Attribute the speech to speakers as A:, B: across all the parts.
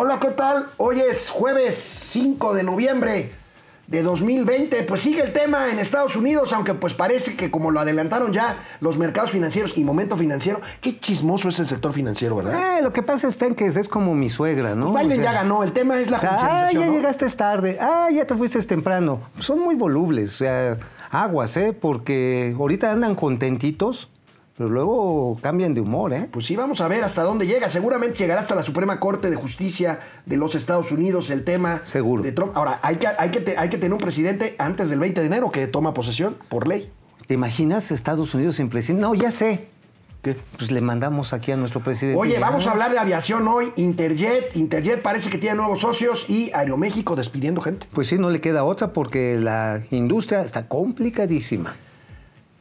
A: Hola, ¿qué tal? Hoy es jueves 5 de noviembre de 2020. Pues sigue el tema en Estados Unidos, aunque pues parece que como lo adelantaron ya los mercados financieros y momento financiero, qué chismoso es el sector financiero, ¿verdad?
B: Eh, lo que pasa está en que es como mi suegra, ¿no?
A: Pues Biden
B: O sea,
A: ya ganó, el tema es la
B: Ah, ya
A: ¿no?
B: llegaste tarde. Ah, ya te fuiste temprano. Son muy volubles, o sea, aguas, ¿eh? Porque ahorita andan contentitos, pero luego cambian de humor, ¿eh?
A: Pues sí, vamos a ver hasta dónde llega. Seguramente llegará hasta la Suprema Corte de Justicia de los Estados Unidos el tema
B: Seguro.
A: de Trump. Ahora, hay que, hay, que te- hay que tener un presidente antes del 20 de enero que toma posesión por ley.
B: ¿Te imaginas Estados Unidos sin presidente? No, ya sé.
A: ¿Qué?
B: Pues le mandamos aquí a nuestro presidente.
A: Oye, vamos a hablar de aviación hoy. Interjet, Interjet parece que tiene nuevos socios y Aeroméxico despidiendo gente.
B: Pues sí, no le queda otra porque la industria está complicadísima.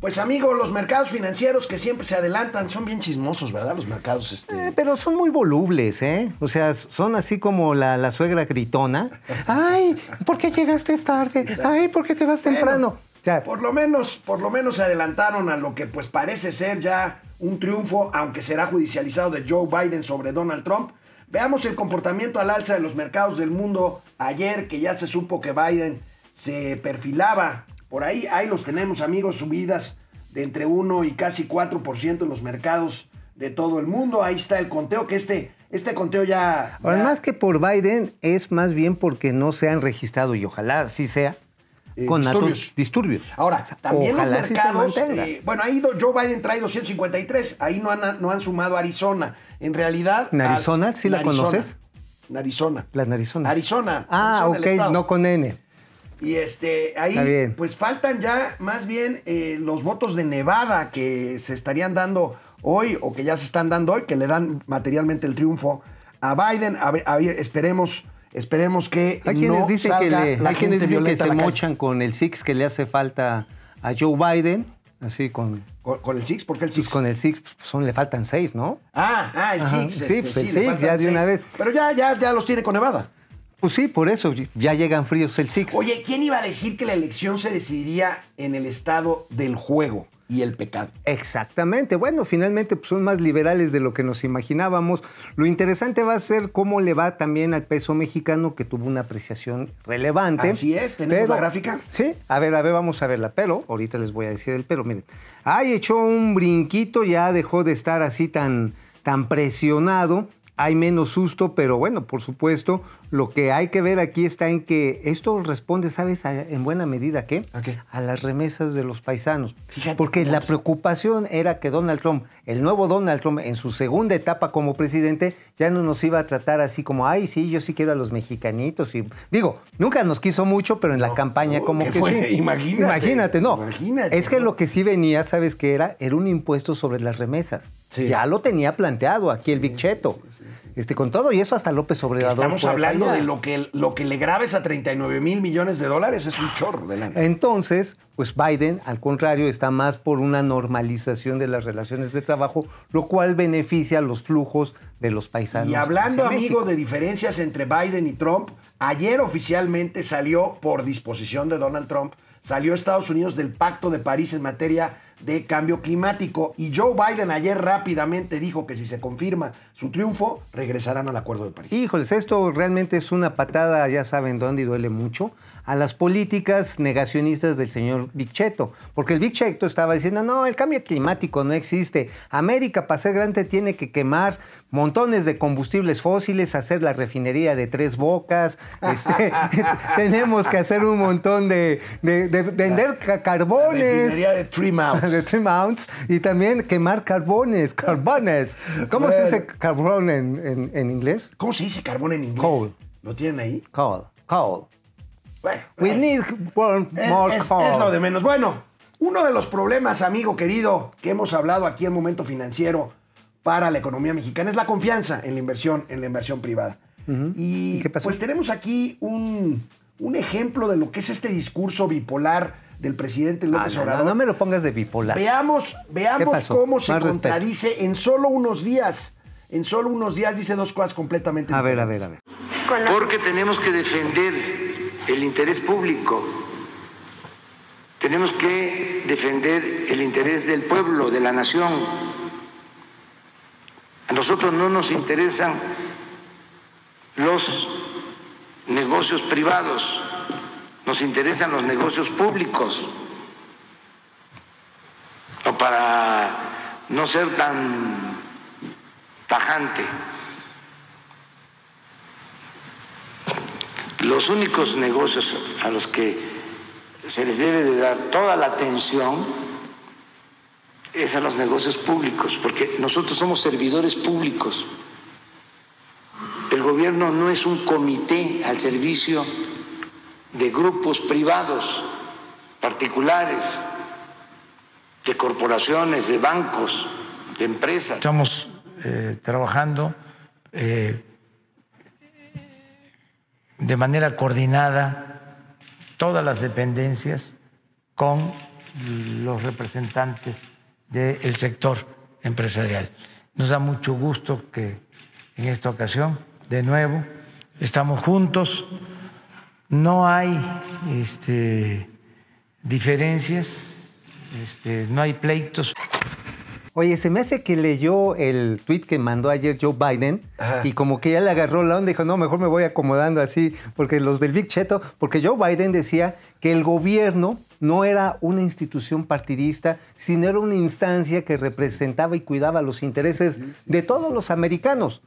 A: Pues amigos, los mercados financieros que siempre se adelantan son bien chismosos, ¿verdad? Los mercados, este.
B: Eh, pero son muy volubles, ¿eh? O sea, son así como la, la suegra gritona. Ay, ¿por qué llegaste tarde? Ay, ¿por qué te vas temprano?
A: Por lo menos, por lo menos se adelantaron a lo que pues parece ser ya un triunfo, aunque será judicializado de Joe Biden sobre Donald Trump. Veamos el comportamiento al alza de los mercados del mundo ayer, que ya se supo que Biden se perfilaba. Por ahí, ahí los tenemos, amigos, subidas de entre 1 y casi 4% en los mercados de todo el mundo. Ahí está el conteo, que este, este conteo ya...
B: ahora,
A: ya-
B: más que por Biden, es más bien porque no se han registrado, y ojalá sí sea,
A: Eh,
B: con
A: disturbios.
B: disturbios.
A: Ahora, también
B: Ojalá
A: los
B: sí se
A: mercados, eh, bueno, ahí Joe Biden trae 253, ahí no han, no han sumado Arizona. En realidad...
B: ¿Narizona?
A: al-
B: ¿Sí la conoces?
A: Arizona.
B: Las narizonas.
A: Arizona.
B: Ah,
A: Arizona,
B: ok, no con N.
A: Y este, ahí, pues faltan ya más bien eh, los votos de Nevada que se estarían dando hoy o que ya se están dando hoy, que le dan materialmente el triunfo a Biden. A esperemos, esperemos que
B: Hay quienes
A: no
B: dicen que, le-
A: la
B: hay
A: gente
B: dicen que se mochan con el Six que le hace falta a Joe Biden, así con,
A: ¿Con, con el Six? ¿Por qué el
B: pues
A: Six?
B: con el Six son, le faltan seis, ¿no?
A: Ah, ah, el
B: Ajá,
A: Six.
B: sí,
A: este,
B: pues el Six, ya de una vez.
A: Pero ya, ya, ya los tiene con Nevada.
B: Pues sí, por eso ya llegan fríos el Six.
A: Oye, ¿quién iba a decir que la elección se decidiría en el estado del juego y el pecado?
B: Exactamente. Bueno, finalmente pues, son más liberales de lo que nos imaginábamos. Lo interesante va a ser cómo le va también al peso mexicano, que tuvo una apreciación relevante.
A: Así es, ¿tenemos la gráfica?
B: Sí, a ver, a ver, vamos a verla. Pero, ahorita les voy a decir el pero, miren. Ay, echó un brinquito, ya dejó de estar así tan, tan presionado. Hay menos susto, pero bueno, por supuesto, lo que hay que ver aquí está en que esto responde, ¿sabes? A- en buena medida, ¿a ¿qué?
A: ¿A qué?
B: A las remesas de los paisanos.
A: Fíjate
B: Porque la preocupación era que Donald Trump, el nuevo Donald Trump, en su segunda etapa como presidente, ya no nos iba a tratar así como, ay, sí, yo sí quiero a los mexicanitos. Y, digo, nunca nos quiso mucho, pero en la campaña
A: no,
B: como
A: ¿qué
B: que
A: fue?
B: sí.
A: Imagínate,
B: Imagínate, no.
A: imagínate,
B: es que
A: ¿no?
B: lo que sí venía, ¿sabes qué era? Era un impuesto sobre las remesas.
A: Sí.
B: Ya lo tenía planteado aquí el Big Cheto. Este, con todo y eso hasta López Obrador.
A: Estamos
B: fue
A: hablando
B: allá.
A: de lo que, lo que le grabes a 39 mil millones de dólares, es un chorro de lana.
B: Entonces, pues Biden, al contrario, está más por una normalización de las relaciones de trabajo, lo cual beneficia los flujos de los paisanos.
A: Y hablando, amigo, de diferencias entre Biden y Trump, ayer oficialmente salió, por disposición de Donald Trump, salió Estados Unidos del Pacto de París en materia de cambio climático. Y Joe Biden ayer rápidamente dijo que si se confirma su triunfo, regresarán al Acuerdo de París.
B: Híjoles, esto realmente es una patada, ya saben dónde y duele mucho, a las políticas negacionistas del señor Big Cheto. Porque el Big Cheto estaba diciendo, no, el cambio climático no existe. América, para ser grande, tiene que quemar montones de combustibles fósiles, hacer la refinería de tres bocas, este, tenemos que hacer un montón de, de- de vender ca- carbones.
A: Refinería de Three Mounts.
B: de Three Mounts y también quemar carbones, carbones. ¿Cómo se dice carbón en, en- en inglés?
A: ¿Cómo se dice carbón en inglés?
B: Coal.
A: ¿Lo tienen ahí?
B: Coal, coal.
A: Bueno,
B: We need more
A: es- lo de menos. Bueno, uno de los problemas, amigo querido, que hemos hablado aquí en Momento Financiero para la economía mexicana es la confianza en la inversión, en la inversión privada. Y
B: ¿Y qué pasó?
A: pues tenemos aquí un, un ejemplo de lo que es este discurso bipolar del presidente López
B: Ah, no,
A: Obrador.
B: no, no me lo pongas de bipolar.
A: Veamos, veamos cómo se
B: Más respeto.
A: contradice en solo unos días. En solo unos días dice dos cosas completamente
B: A ver, a ver,
A: diferentes.
B: a ver.
C: Porque tenemos que defender el interés público. Tenemos que defender el interés del pueblo, de la nación. A nosotros no nos interesan los negocios privados, nos interesan los negocios públicos. O para no ser tan tajante. Los únicos negocios a los que se les debe de dar toda la atención es a los negocios públicos, porque nosotros somos servidores públicos. El gobierno no es un comité al servicio de grupos privados, particulares, de corporaciones, de bancos, de empresas. Estamos eh, trabajando eh, de manera coordinada todas las dependencias con los representantes del sector empresarial. Nos da mucho gusto que en esta ocasión, de nuevo, estamos juntos, no hay este, diferencias, este, no hay pleitos.
B: Oye, se me hace que leyó el tweet que mandó ayer Joe Biden
A: Ajá.
B: y como que ya le agarró la onda y dijo, no, mejor me voy acomodando así, porque los del Big Cheto, porque Joe Biden decía que el gobierno no era una institución partidista, sino era una instancia que representaba y cuidaba los intereses de todos los americanos.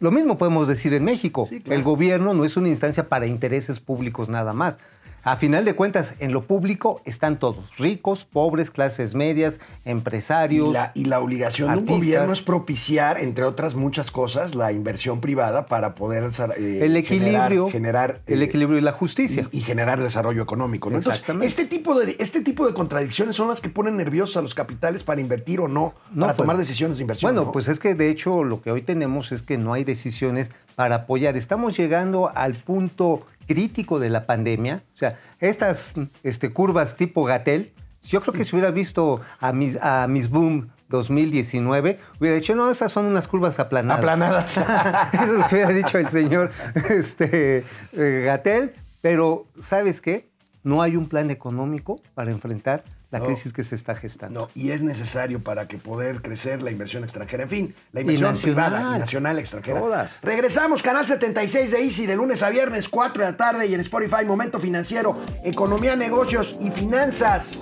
B: Lo mismo podemos decir en México.
A: Sí, claro.
B: El gobierno no es una instancia para intereses públicos nada más. A final de cuentas, en lo público están todos, ricos, pobres, clases medias, empresarios.
A: Y la, y la obligación de un
B: artistas.
A: gobierno es propiciar, entre otras muchas cosas, la inversión privada para poder eh,
B: el equilibrio,
A: generar, generar,
B: el
A: eh,
B: equilibrio y la justicia.
A: y, y generar desarrollo económico. ¿no? Entonces,
B: Exactamente.
A: este tipo, de, este tipo de contradicciones son las que ponen nerviosos a los capitales para invertir o no,
B: No,
A: para
B: pues,
A: tomar decisiones de inversión.
B: Bueno,
A: ¿no?
B: pues es que de hecho lo que hoy tenemos es que no hay decisiones para apoyar. Estamos llegando al punto crítico de la pandemia. O sea, estas este, curvas tipo Gatel, yo creo que si hubiera visto a Miss, a Miss Boom 2019, hubiera dicho, no, esas son unas curvas aplanadas.
A: Aplanadas.
B: Eso es lo que hubiera dicho el señor este, eh, Gatel. Pero, ¿sabes qué? No hay un plan económico para enfrentar la
A: No.
B: crisis que se está gestando.
A: No, y es necesario para que poder crecer la inversión extranjera. En fin, la
B: Y
A: inversión
B: nacional.
A: privada y nacional extranjera.
B: Todas.
A: Regresamos, canal 76 de Easy, de lunes a viernes, 4 de la tarde, y en Spotify, Momento Financiero, Economía, Negocios y Finanzas.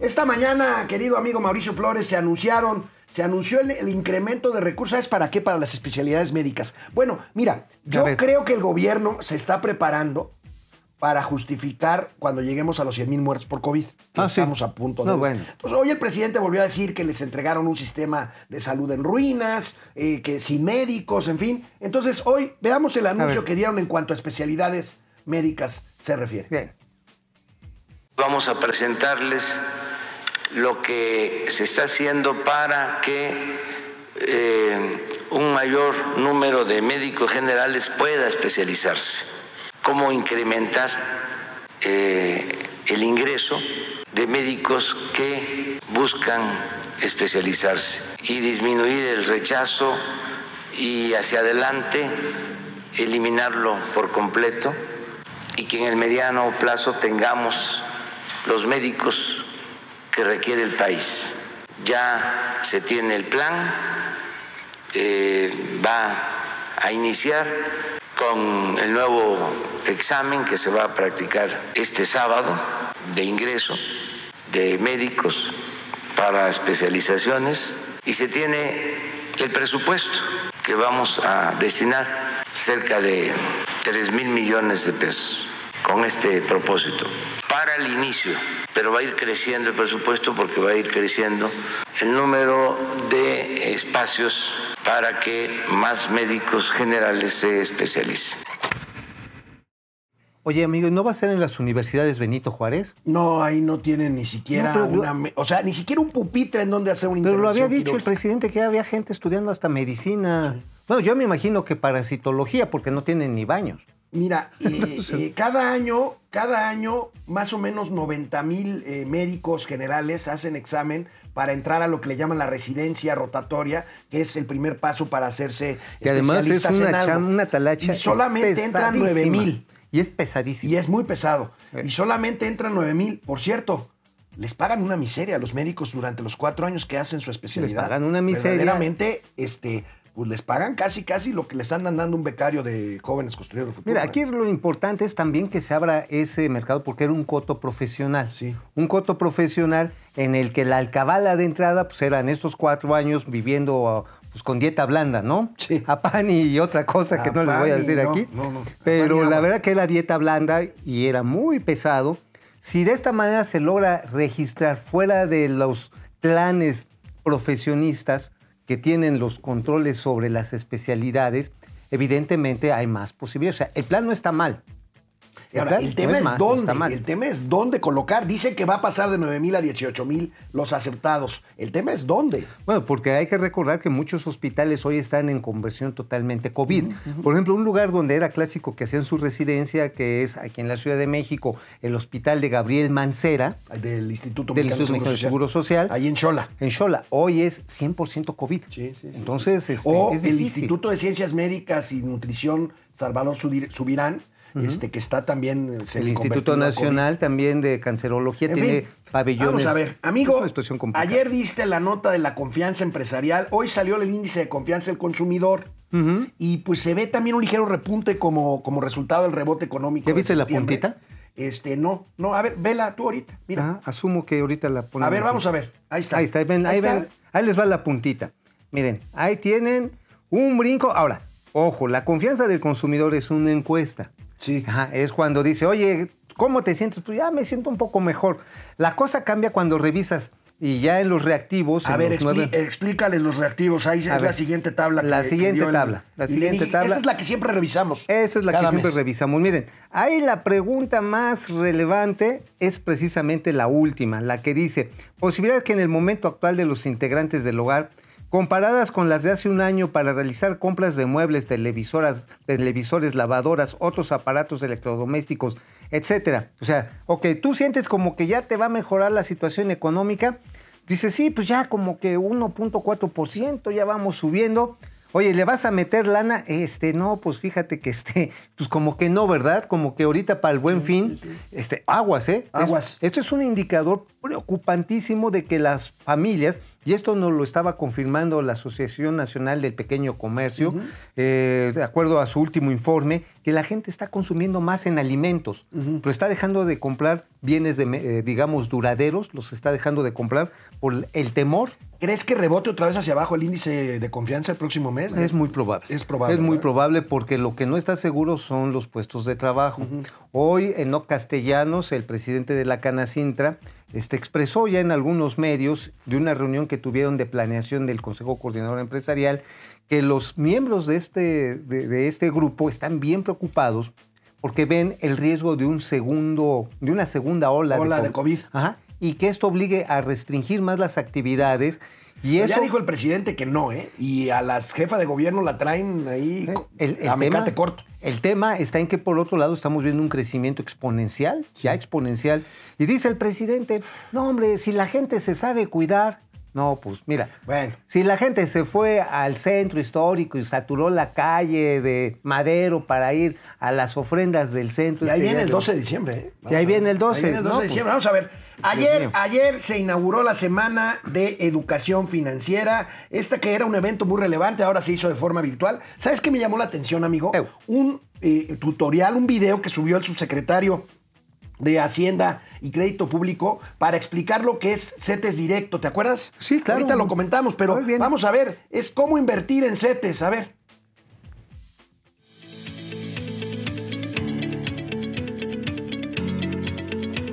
A: Esta mañana, querido amigo Mauricio Flores, se anunciaron, se anunció el, el incremento de recursos. ¿Sabes para qué? Para las especialidades médicas. Bueno, mira, yo creo que el gobierno se está preparando para justificar cuando lleguemos a los 100 mil muertos por COVID. que
B: Ah, sí.
A: estamos a punto de
B: No, bueno.
A: Entonces, hoy el presidente volvió a decir que les entregaron un sistema de salud en ruinas, eh, que sin médicos, en fin. Entonces, hoy veamos el anuncio que dieron en cuanto a especialidades médicas se refiere.
B: Bien.
C: Vamos a presentarles lo que se está haciendo para que eh, un mayor número de médicos generales pueda especializarse. Cómo incrementar eh, el ingreso de médicos que buscan especializarse y disminuir el rechazo y hacia adelante eliminarlo por completo y que en el mediano plazo tengamos los médicos que requiere el país. Ya se tiene el plan, eh, va a iniciar con el nuevo examen que se va a practicar este sábado de ingreso de médicos para especializaciones y se tiene el presupuesto que vamos a destinar cerca de 3 mil millones de pesos con este propósito para el inicio, pero va a ir creciendo el presupuesto porque va a ir creciendo el número de espacios para que más médicos generales se especialicen.
B: Oye, amigo, ¿y ¿no va a ser en las universidades Benito Juárez?
A: No, ahí no tienen ni siquiera
B: No, pero lo-
A: una... O sea, ni siquiera un pupitre en donde hacer una
B: Pero lo había dicho el presidente que había gente estudiando hasta medicina. Bueno, yo me imagino que parasitología, porque no tienen ni baños.
A: Mira, eh, eh, cada año, cada año, más o menos 90 mil eh, médicos generales hacen examen para entrar a lo que le llaman la residencia rotatoria, que es el primer paso para hacerse
B: Que además es una,
A: algo.
B: cham- una talacha.
A: Y solamente entran
B: pesadísima.
A: 9 mil.
B: Y es pesadísimo.
A: Y es muy pesado.
B: Eh.
A: Y solamente entran 9 mil. Por cierto, les pagan una miseria a los médicos durante los cuatro años que hacen su especialidad.
B: pagan una miseria.
A: Verdaderamente, este, pues les pagan casi, casi lo que les andan dando un becario de jóvenes construyendo el futuro.
B: Mira, aquí lo importante es también que se abra ese mercado porque era un coto profesional.
A: Sí.
B: Un coto profesional en el que la alcabala de entrada pues eran estos cuatro años viviendo pues, con dieta blanda, ¿no?
A: Sí.
B: A pan y otra cosa que no les voy a decir
A: no,
B: aquí.
A: no, no.
B: Pero la verdad que era dieta blanda y era muy pesado. Si de esta manera se logra registrar fuera de los planes profesionistas que tienen los controles sobre las especialidades, evidentemente hay más posibilidades. O sea, el plan no está mal.
A: Y ahora, el
B: no
A: tema es,
B: mal,
A: dónde. El tema es dónde colocar. Dicen que va a pasar de 9 mil a 18 mil los aceptados. El tema es dónde.
B: Bueno, porque hay que recordar que muchos hospitales hoy están en conversión totalmente COVID. Por ejemplo, un lugar donde era clásico que hacían su residencia, que es aquí en la Ciudad de México, el hospital de Gabriel Mancera,
A: Del Instituto
B: del
A: Mexicano
B: Instituto
A: de
B: Mexicano de Seguro Social,
A: Ahí en Chola.
B: en Xola. Hoy es 100% COVID.
A: Sí, sí, sí.
B: Entonces, este,
A: o
B: es
A: el. Instituto de Ciencias Médicas y Nutrición Salvador Este, que está también... eh,
B: El Instituto Nacional también de Cancerología
A: En
B: tiene
A: fin,
B: pabellones.
A: Vamos a ver, amigo, ayer diste la nota de la confianza empresarial, hoy salió el índice de confianza del consumidor y pues se ve también un ligero repunte como, como resultado del rebote económico.
B: ¿Ya viste la puntita?
A: Este, no, no, a ver, vela tú ahorita, mira.
B: Ah, asumo que ahorita la ponen.
A: a ver, vamos a ver, ahí está.
B: Ahí está, ahí ven, ahí,
A: está.
B: ven, ahí les va la puntita. Miren, ahí tienen un brinco. Ahora, ojo, la confianza del consumidor es una encuesta.
A: Sí.
B: Ajá, es cuando dice, oye, ¿cómo te sientes? Pues ya me siento un poco mejor. La cosa cambia cuando revisas y ya en los reactivos.
A: A ver,
B: los
A: explícales los reactivos. Ahí es la siguiente tabla.
B: la
A: que- que
B: siguiente
A: el-
B: tabla, la siguiente tabla.
A: Esa es la que siempre revisamos.
B: Esa es la que siempre revisamos. Miren, ahí la pregunta más relevante es precisamente la última, la que dice, posibilidad que en el momento actual de los integrantes del hogar, comparadas con las de hace un año para realizar compras de muebles, televisoras, televisores, lavadoras, otros aparatos electrodomésticos, etcétera. O sea, ok, tú sientes como que ya te va a mejorar la situación económica. Dices, sí, pues ya como que 1.4%, ya vamos subiendo. Oye, ¿le vas a meter lana? Este, no, pues fíjate que este, pues como que no, ¿verdad? Como que ahorita para el buen fin, este, aguas, ¿eh? Es-
A: Aguas.
B: esto es un indicador preocupantísimo de que las familias, y esto nos lo estaba confirmando la Asociación Nacional del Pequeño Comercio, eh, de acuerdo a su último informe, que la gente está consumiendo más en alimentos, pero está dejando de comprar bienes, de, eh, digamos, duraderos, los está dejando de comprar por el temor.
A: ¿Crees que rebote otra vez hacia abajo el índice de confianza el próximo mes?
B: Es muy probable.
A: Es probable,
B: Es muy
A: ¿verdad?
B: probable porque lo que no está seguro son los puestos de trabajo. Hoy, Enoc Castellanos, el presidente de la Canacintra, este, expresó ya en algunos medios de una reunión que tuvieron de planeación del Consejo Coordinador Empresarial que los miembros de este, de, de este grupo están bien preocupados porque ven el riesgo de un segundo, de una segunda ola,
A: Ola de
B: co-
A: COVID.
B: Ajá, y que esto obligue a restringir más las actividades. Y eso,
A: Ya dijo el presidente que no, ¿eh? Y a las jefas de gobierno la traen ahí
B: ¿Eh? El, el
A: a mecate corto.
B: el tema está en que por otro lado estamos viendo un crecimiento exponencial, ya exponencial. Y dice el presidente, no hombre, si la gente se sabe cuidar, no, pues mira,
A: Bueno.
B: si la gente se fue al centro histórico y saturó la calle de Madero para ir a las ofrendas del centro.
A: Y ahí
B: este
A: viene el
B: de-
A: 12 de diciembre, ¿eh?
B: Y ahí viene el 12,
A: Ahí viene el 12
B: ¿no?
A: de diciembre. Vamos a ver. Ayer, ayer se inauguró la semana de educación financiera. Esta que era un evento muy relevante, ahora se hizo de forma virtual. ¿Sabes qué me llamó la atención, amigo? Un eh, tutorial, un video que subió el subsecretario de Hacienda y Crédito Público para explicar lo que es CETES directo. ¿Te acuerdas?
B: Sí, claro.
A: Ahorita lo comentamos, pero vamos a ver. Es cómo invertir en CETES. A ver.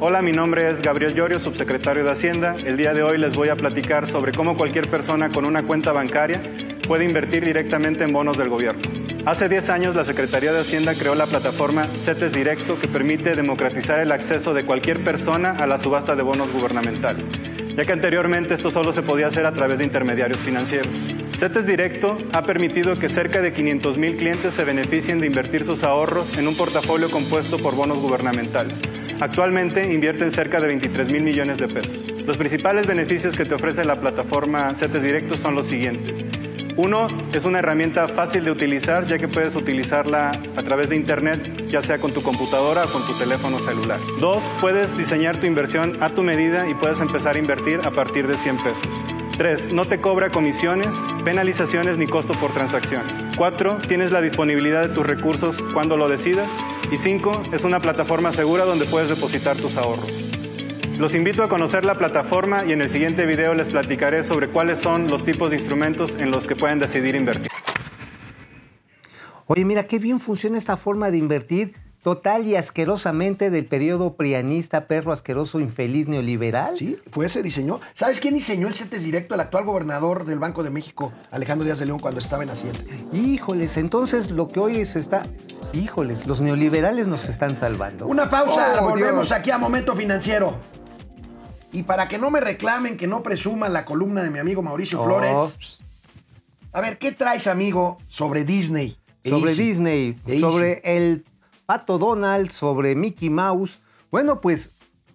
D: Hola, mi nombre es Gabriel Llorio, subsecretario de Hacienda. El día de hoy les voy a platicar sobre cómo cualquier persona con una cuenta bancaria puede invertir directamente en bonos del gobierno. Hace 10 años la Secretaría de Hacienda creó la plataforma CETES Directo que permite democratizar el acceso de cualquier persona a la subasta de bonos gubernamentales. ya que anteriormente esto solo se podía hacer a través de intermediarios financieros. CETES Directo ha permitido que cerca de 500 mil clientes se beneficien de invertir sus ahorros en un portafolio compuesto por bonos gubernamentales. Actualmente invierten cerca de 23 mil millones de pesos. Los principales beneficios que te ofrece la plataforma CETES Directo son los siguientes. Uno, es una herramienta fácil de utilizar ya que puedes utilizarla a través de Internet, ya sea con tu computadora o con tu teléfono celular. Dos, puedes diseñar tu inversión a tu medida y puedes empezar a invertir a partir de 100 pesos. 3. No te cobra comisiones, penalizaciones ni costo por transacciones. 4. Tienes la disponibilidad de tus recursos cuando lo decidas. Y 5. Es una plataforma segura donde puedes depositar tus ahorros. Los invito a conocer la plataforma y en el siguiente video les platicaré sobre cuáles son los tipos de instrumentos en los que pueden decidir invertir.
B: Oye, mira, qué bien funciona esta forma de invertir total y asquerosamente del periodo prianista, perro asqueroso, infeliz, neoliberal.
A: Sí, fue ese diseñó. ¿Sabes quién diseñó el CETES Directo? El actual gobernador del Banco de México, Alejandro Díaz de León, cuando estaba en Hacienda.
B: Híjoles, entonces lo que hoy se está... Híjoles, los neoliberales nos están salvando.
A: Una pausa,
B: Oh,
A: volvemos
B: Dios.
A: aquí a Momento Financiero. Y para que no me reclamen, que no presuman la columna de mi amigo Mauricio
B: Oh,
A: Flores. A ver, ¿qué traes, amigo, sobre Disney? e
B: sobre
A: Easy?
B: Disney,
A: E Easy.
B: sobre el Pato Donald, sobre Mickey Mouse. Bueno, pues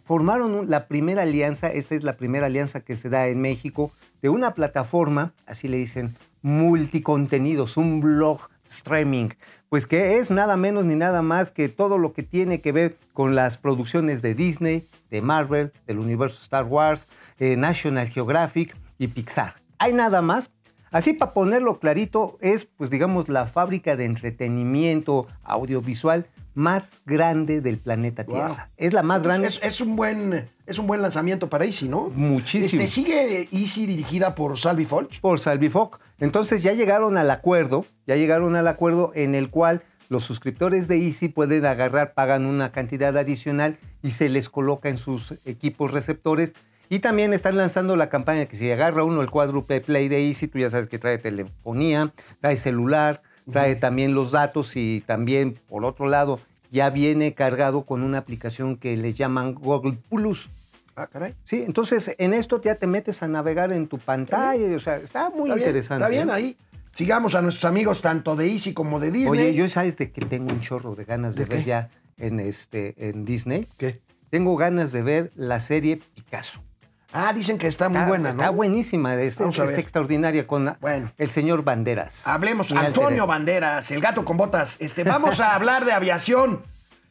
B: formaron la primera alianza, esta es la primera alianza que se da en México, de una plataforma, así le dicen, multicontenidos, un blog streaming, pues que es nada menos ni nada más que todo lo que tiene que ver con las producciones de Disney, de Marvel, del universo Star Wars, eh, National Geographic y Pixar. Hay nada más, Así para ponerlo clarito, es pues digamos la fábrica de entretenimiento audiovisual más grande del planeta
A: Wow.
B: Tierra. Es la más grande.
A: Es, es un buen, es un buen lanzamiento para Easy, ¿no?
B: Muchísimo.
A: Este, sigue Easy dirigida por Salvi Folch.
B: por Salvifoc. Entonces ya llegaron al acuerdo, ya llegaron al acuerdo en el cual los suscriptores de Easy pueden agarrar, pagan una cantidad adicional y se les coloca en sus equipos receptores. Y también están lanzando la campaña que si agarra uno el cuádruple play de Easy, tú ya sabes que trae telefonía, trae celular, trae también los datos y también, por otro lado, ya viene cargado con una aplicación que les llaman Google Plus.
A: Ah, caray.
B: Sí, entonces en esto ya te metes a navegar en tu pantalla, o sea, está muy
A: Está bien,
B: interesante.
A: Está bien
B: ¿eh?
A: ahí. Sigamos a nuestros amigos tanto de Easy como de Disney.
B: Oye, yo sabes de que tengo un chorro de ganas de,
A: ¿De
B: ver
A: qué?
B: ya en este en Disney.
A: ¿Qué?
B: Tengo ganas de ver la serie Picasso.
A: Ah, dicen que está, muy
B: Está-
A: buena,
B: Está
A: ¿no?
B: buenísima, es, es- está extraordinaria con
A: Bueno.
B: el señor Banderas.
A: Hablemos, Antonio. Banderas, el gato con botas. Este, vamos a hablar de aviación.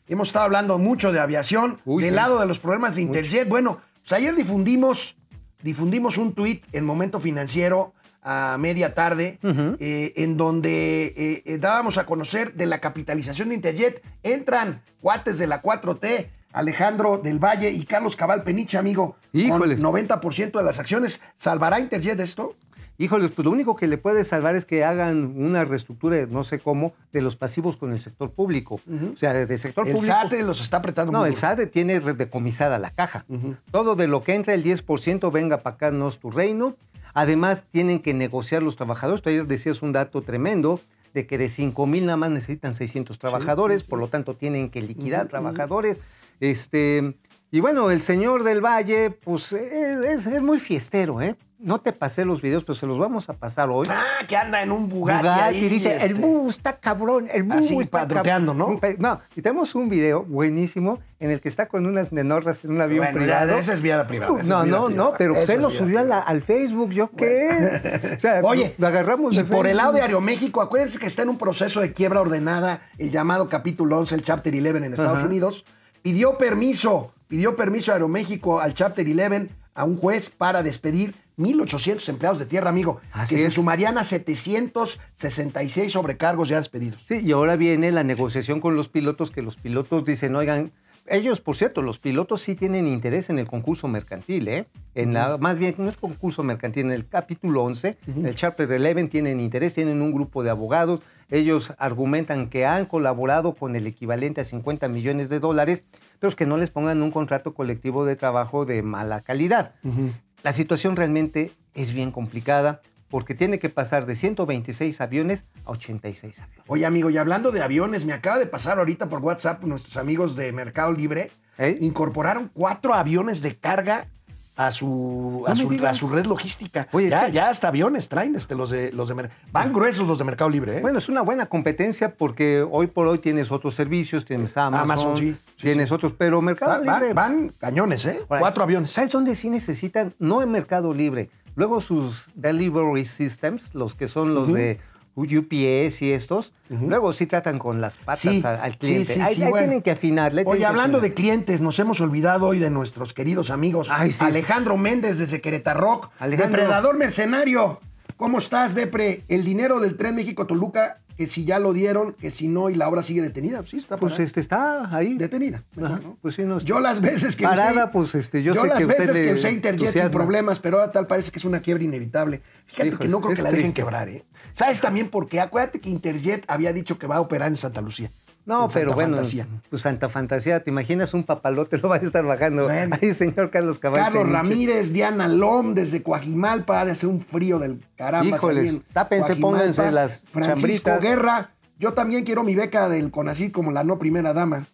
A: Hemos estado hablando mucho de aviación.
B: Uy,
A: del
B: sí.
A: lado de los problemas de Interjet. Bueno, pues ayer difundimos, difundimos un tuit en Momento Financiero a media tarde, eh, en donde eh, eh, dábamos a conocer de la capitalización de Interjet. Entran cuates de la 4T, Alejandro del Valle y Carlos Cabal Peniche, amigo.
B: Híjoles.
A: Con 90% de las acciones. ¿Salvará Interjet esto?
B: Híjoles, pues lo único que le puede salvar es que hagan una reestructura, no sé cómo, de los pasivos con el sector público. O sea, del sector
A: El
B: público.
A: SAT los está apretando
B: No,
A: muy
B: el. SAT tiene decomisada la caja. Todo de lo que entra el 10% venga para acá, no es tu reino. Además, tienen que negociar los trabajadores. Tú ayer decías un dato tremendo de que de 5 mil nada más necesitan 600 trabajadores, por lo tanto tienen que liquidar trabajadores. Este, y bueno, el señor del Valle, pues es, es- muy fiestero, ¿eh? No te pasé los videos, pero se los vamos a pasar hoy.
A: Ah, que anda en un Bugatti,
B: Bugatti,
A: ahí,
B: dice, el
A: este.
B: bus está cabrón, el bus
A: Así,
B: está
A: padroteando,
B: cabrón".
A: ¿no?
B: No, y tenemos un video buenísimo en el que está con unas nenorras en un avión
A: Bueno, ya,
B: privado.
A: esa es vida privada, es
B: No,
A: vida
B: no,
A: privada.
B: no, pero usted lo subió a la-
A: privada.
B: al Facebook, ¿yo qué? O sea,
A: Oye,
B: lo agarramos
A: y
B: de
A: por el lado de Aeroméxico, acuérdense que está en un proceso de quiebra ordenada, el llamado capítulo 11, el Chapter 11 en Estados. Unidos. Pidió permiso, pidió permiso a Aeroméxico al Chapter 11 a un juez para despedir 1.800 empleados de tierra, amigo,
B: Así
A: que se sumarían a 766 sobrecargos ya despedidos.
B: Sí, y ahora viene la negociación con los pilotos, que los pilotos dicen, oigan, ellos, por cierto, los pilotos sí tienen interés en el concurso mercantil, ¿eh? En la, más bien, no es concurso mercantil, en el capítulo 11, en el Chapter 11 tienen interés, tienen un grupo de abogados, ellos argumentan que han colaborado con el equivalente a 50 millones de dólares, pero es que no les pongan un contrato colectivo de trabajo de mala calidad. La situación realmente es bien complicada porque tiene que pasar de 126 aviones a 86 aviones.
A: Oye, amigo, y hablando de aviones, me acaba de pasar ahorita por WhatsApp nuestros amigos de Mercado Libre.
B: ¿Eh?
A: Incorporaron cuatro aviones de carga a su, a
B: No
A: su,
B: digas.
A: a su red logística.
B: Oye,
A: ya, ya hasta aviones traen este, los de los de Van gruesos los de Mercado Libre, ¿eh?
B: Bueno, es una buena competencia porque hoy por hoy tienes otros servicios, tienes Amazon,
A: Amazon, sí, sí,
B: tienes otros, pero Mercado
A: Va-
B: Libre...
A: van cañones, ¿eh? Cuatro aviones.
B: ¿Sabes dónde sí necesitan? No en Mercado Libre. Luego sus delivery systems, los que son los de UPS y estos, luego sí tratan con las patas
A: Sí,
B: al, cliente.
A: sí,
B: ahí
A: sí,
B: ahí
A: bueno.
B: tienen que afinarle.
A: Oye, hablando de
B: afinar.
A: clientes, nos hemos olvidado hoy de nuestros queridos amigos.
B: Ay,
A: Alejandro Méndez desde Querétaro Rock.
B: Alejandro.
A: Depredador mercenario. ¿Cómo estás, Depre? El dinero del tren México-Toluca, que si ya lo dieron, que si no, y la obra sigue detenida. Sí, está
B: Pues
A: parada.
B: este está ahí.
A: detenida. mejor,
B: Ajá,
A: ¿no?
B: pues sí, no,
A: Yo las veces que
B: Parada,
A: usé,
B: pues, este, yo sé
A: las
B: que usted
A: veces
B: le
A: que usé Interjet sin problemas, pero ahora tal parece que es una quiebra inevitable. Fíjate
B: Híjole,
A: que no creo que la dejen
B: triste.
A: quebrar, ¿eh? ¿Sabes también por qué? Acuérdate que Interjet había dicho que va a operar en Santa Lucía.
B: No,
A: en Santa
B: pero bueno,
A: Fantasía.
B: pues Santa Fantasía, ¿te imaginas un papalote? Lo va a estar bajando.
A: Bueno.
B: Ahí, señor Carlos Cabal.
A: Carlos
B: Peniche.
A: Ramírez, Diana Lom, desde Coajimalpa, ha de hacer un frío del caramba.
B: Híjoles, tápense, pónganse las
A: Francisco
B: chambritas.
A: Guerra, yo también quiero mi beca del CONACYT como la no primera dama.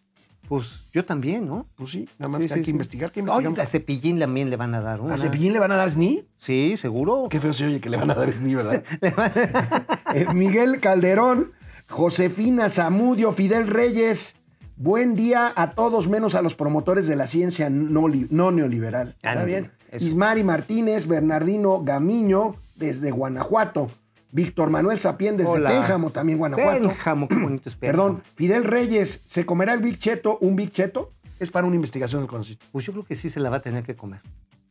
B: Pues yo también, ¿no?
A: Pues sí, nada más
B: Sí,
A: que
B: sí,
A: hay que
B: sí.
A: investigar. ¿Qué
B: Oye,
A: investigamos?
B: a Cepillín también le van a dar una.
A: ¿A Cepillín le van a dar SNI?
B: Sí, seguro.
A: Qué feo se oye que le van a dar SNI, ¿verdad? Eh, Miguel Calderón, Josefina Zamudio, Fidel Reyes. Buen día a todos, menos a los promotores de la ciencia no, li- no neoliberal. ¿Está bien?
B: eso.
A: Ismari Martínez, Bernardino Gamiño, desde Guanajuato. Víctor Manuel Sapien, desde
B: Hola.
A: Pénjamo, también Guanajuato.
B: Pénjamo, qué bonito es Pénjamo.
A: Perdón, Fidel Reyes, ¿se comerá el Big Cheto un Big Cheto? Es para una investigación del conocido.
B: Pues yo creo que sí se la va a tener que comer.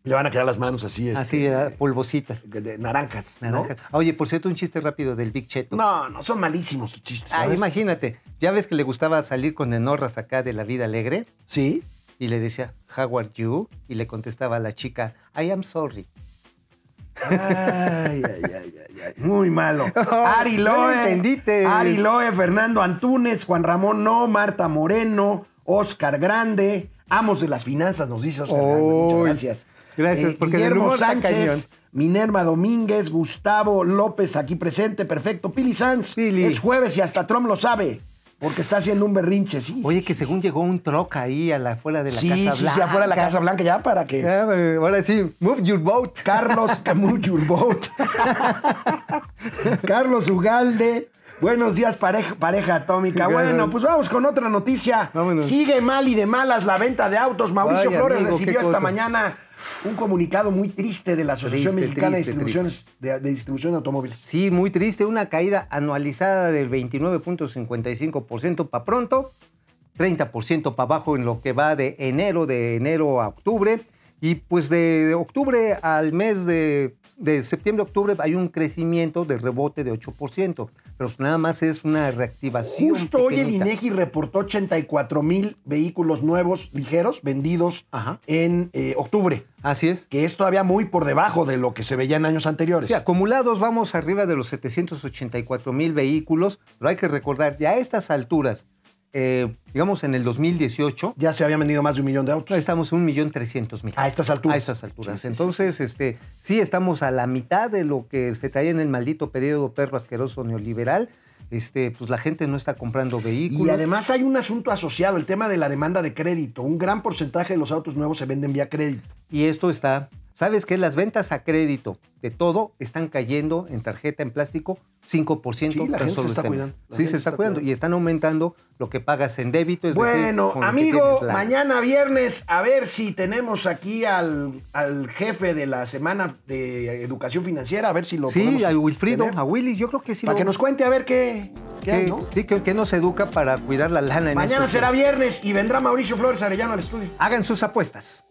A: Le van a quedar las manos así, este,
B: Así, polvositas.
A: de naranjas. ¿no?
B: Naranjas. Oye, por cierto, un chiste rápido del Big Cheto.
A: No, no, son malísimos tus chistes.
B: Ah, imagínate, ya ves que le gustaba salir con enorras acá de la vida alegre
A: Sí.
B: y le decía, How are you? Y le contestaba a la chica, I am sorry.
A: Ay, ay, ay, ay, ay. Muy malo. Ari
B: no
A: Loe.
B: lo entendiste.
A: Ari Loe, Fernando Antúnez, Juan Ramón No, Marta Moreno, Oscar Grande. Amos de las finanzas, nos dice Oscar Grande. Muchas
B: Uy,
A: gracias. Eh,
B: porque
A: Guillermo
B: humor.
A: Sánchez, Minerva Domínguez, Gustavo López aquí presente. Perfecto. Pili Sanz.
B: Pili.
A: Es jueves y hasta Trump lo sabe. Porque está haciendo un berrinche, sí.
B: Oye,
A: sí,
B: que
A: sí.
B: según llegó un troca ahí a la afuera de la
A: Sí,
B: Casa
A: sí,
B: Blanca.
A: sí, afuera de la Casa Blanca ya para que.
B: Eh, ahora sí, move your boat.
A: Carlos Camuchurboat. Carlos Ugalde. Buenos días, pareja, pareja atómica. Bueno, pues vamos con otra noticia.
B: Vámonos.
A: Sigue mal y de malas la venta de autos. Mauricio
B: Vaya,
A: Flores
B: amigo,
A: recibió esta mañana un comunicado muy triste de la Asociación
B: Triste,
A: Mexicana
B: triste,
A: de, Distribuciones, de, de Distribución de Automóviles.
B: Sí, muy triste, una caída anualizada del 29.55% para pronto, 30% para abajo en lo que va de enero, de enero a octubre. Y pues de octubre al mes de, de septiembre a octubre hay un crecimiento de rebote de 8%, pero nada más es una reactivación.
A: Justo hoy el. INEGI reportó 84 mil vehículos nuevos ligeros vendidos
B: Ajá.
A: en eh, octubre,
B: Así es.
A: que es todavía muy por debajo de lo que se veía en años anteriores.
B: Sí, acumulados vamos arriba de los 784 mil vehículos, pero hay que recordar, ya a estas alturas, eh, digamos en el 2018,
A: Ya se habían vendido más de un millón de autos.
B: estamos en 1.300.000.
A: A estas alturas.
B: A estas alturas. Entonces, este, sí estamos a la mitad de lo que se traía en el maldito periodo perro asqueroso neoliberal. Este, pues la gente no está comprando vehículos.
A: Y además hay un asunto asociado, el tema de la demanda de crédito. Un gran porcentaje de los autos nuevos se venden vía crédito.
B: Y esto está, ¿sabes qué? Las ventas a crédito de todo están cayendo en tarjeta en plástico 5%.
A: Sí, la gente se está cuidando,
B: Sí, se está
A: está
B: cuidando.
A: cuidando.
B: Y están aumentando lo que pagas en débito. Es
A: Bueno,
B: que
A: amigo, mañana viernes, a ver si tenemos aquí al, al jefe de la semana de educación financiera, a ver si lo
B: Sí, a Wilfrido,
A: tener.
B: a Willy, yo creo que sí.
A: Para
B: lo-
A: que nos cuente a ver qué, qué
B: que,
A: ¿no?
B: sí, que, que nos educa para cuidar la lana en
A: Mañana será
B: tiempos.
A: viernes y vendrá Mauricio Flores Arellano al estudio.
B: Hagan sus apuestas.